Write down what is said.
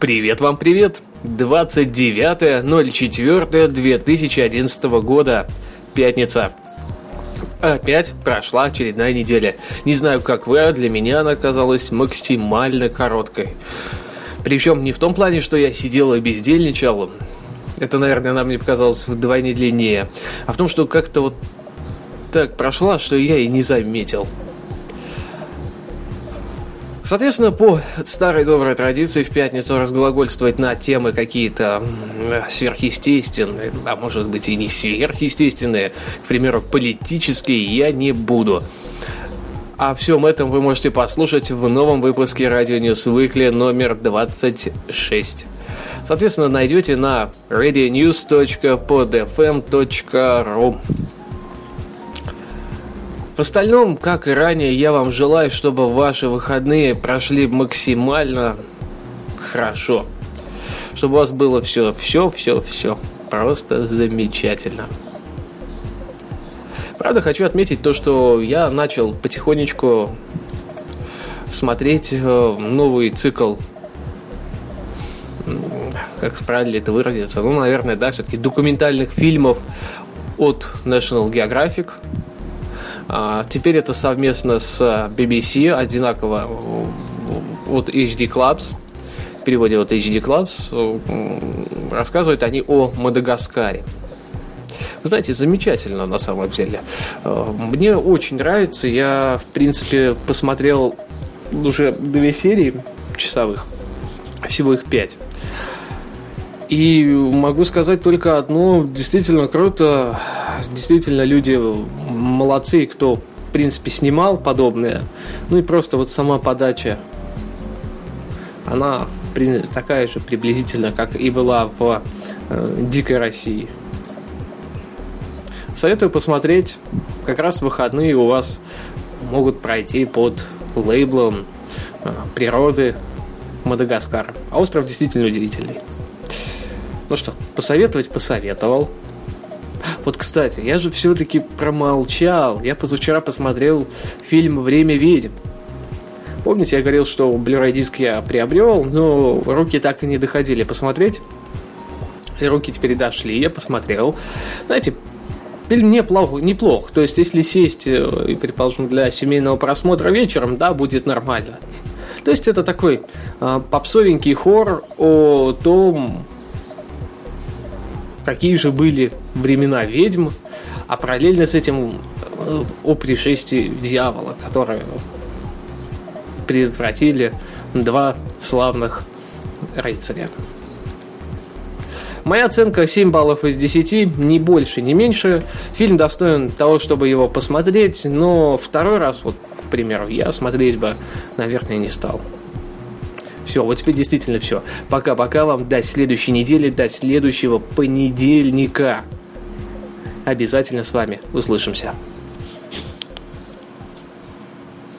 Привет вам, привет! 29.04.2011 года. Пятница. Опять прошла очередная неделя. Не знаю, как вы, а для меня она оказалась максимально короткой. Причем не в том плане, что я сидел и бездельничал. Это, наверное, нам мне показалось вдвойне длиннее. А в том, что как-то вот так прошла, что я и не заметил. Соответственно, по старой доброй традиции в пятницу разглагольствовать на темы какие-то сверхъестественные, а может быть и не сверхъестественные, к примеру, политические, я не буду. О всем этом вы можете послушать в новом выпуске Радио News Weekly номер 26. Соответственно, найдете на radionews.podfm.ru в остальном, как и ранее, я вам желаю, чтобы ваши выходные прошли максимально хорошо. Чтобы у вас было все, все, все, все. Просто замечательно. Правда, хочу отметить то, что я начал потихонечку смотреть э, новый цикл как правильно это выразиться, ну, наверное, да, все-таки документальных фильмов от National Geographic – теперь это совместно с BBC, одинаково от HD Clubs, в переводе от HD Clubs, рассказывают они о Мадагаскаре. знаете, замечательно на самом деле. А, мне очень нравится. Я, в принципе, посмотрел уже две серии часовых. Всего их пять. И могу сказать только одно. Действительно круто. Действительно люди молодцы, кто, в принципе, снимал подобное. Ну и просто вот сама подача, она такая же приблизительно, как и была в э, «Дикой России». Советую посмотреть. Как раз выходные у вас могут пройти под лейблом э, природы Мадагаскара. А остров действительно удивительный. Ну что, посоветовать посоветовал. Вот, кстати, я же все-таки промолчал. Я позавчера посмотрел фильм «Время ведьм». Помните, я говорил, что Blu-ray диск я приобрел, но руки так и не доходили посмотреть. И руки теперь дошли, я посмотрел. Знаете, фильм неплох, неплох. То есть, если сесть, э, и, предположим, для семейного просмотра вечером, да, будет нормально. То есть, это такой э, попсовенький хоррор о том, какие же были времена ведьм, а параллельно с этим э, о пришествии дьявола, которое предотвратили два славных рыцаря. Моя оценка 7 баллов из 10, не больше, не меньше. Фильм достоин того, чтобы его посмотреть, но второй раз, вот, к примеру, я смотреть бы, наверное, не стал. Все, вот теперь действительно все. Пока-пока вам до следующей недели, до следующего понедельника. Обязательно с вами услышимся.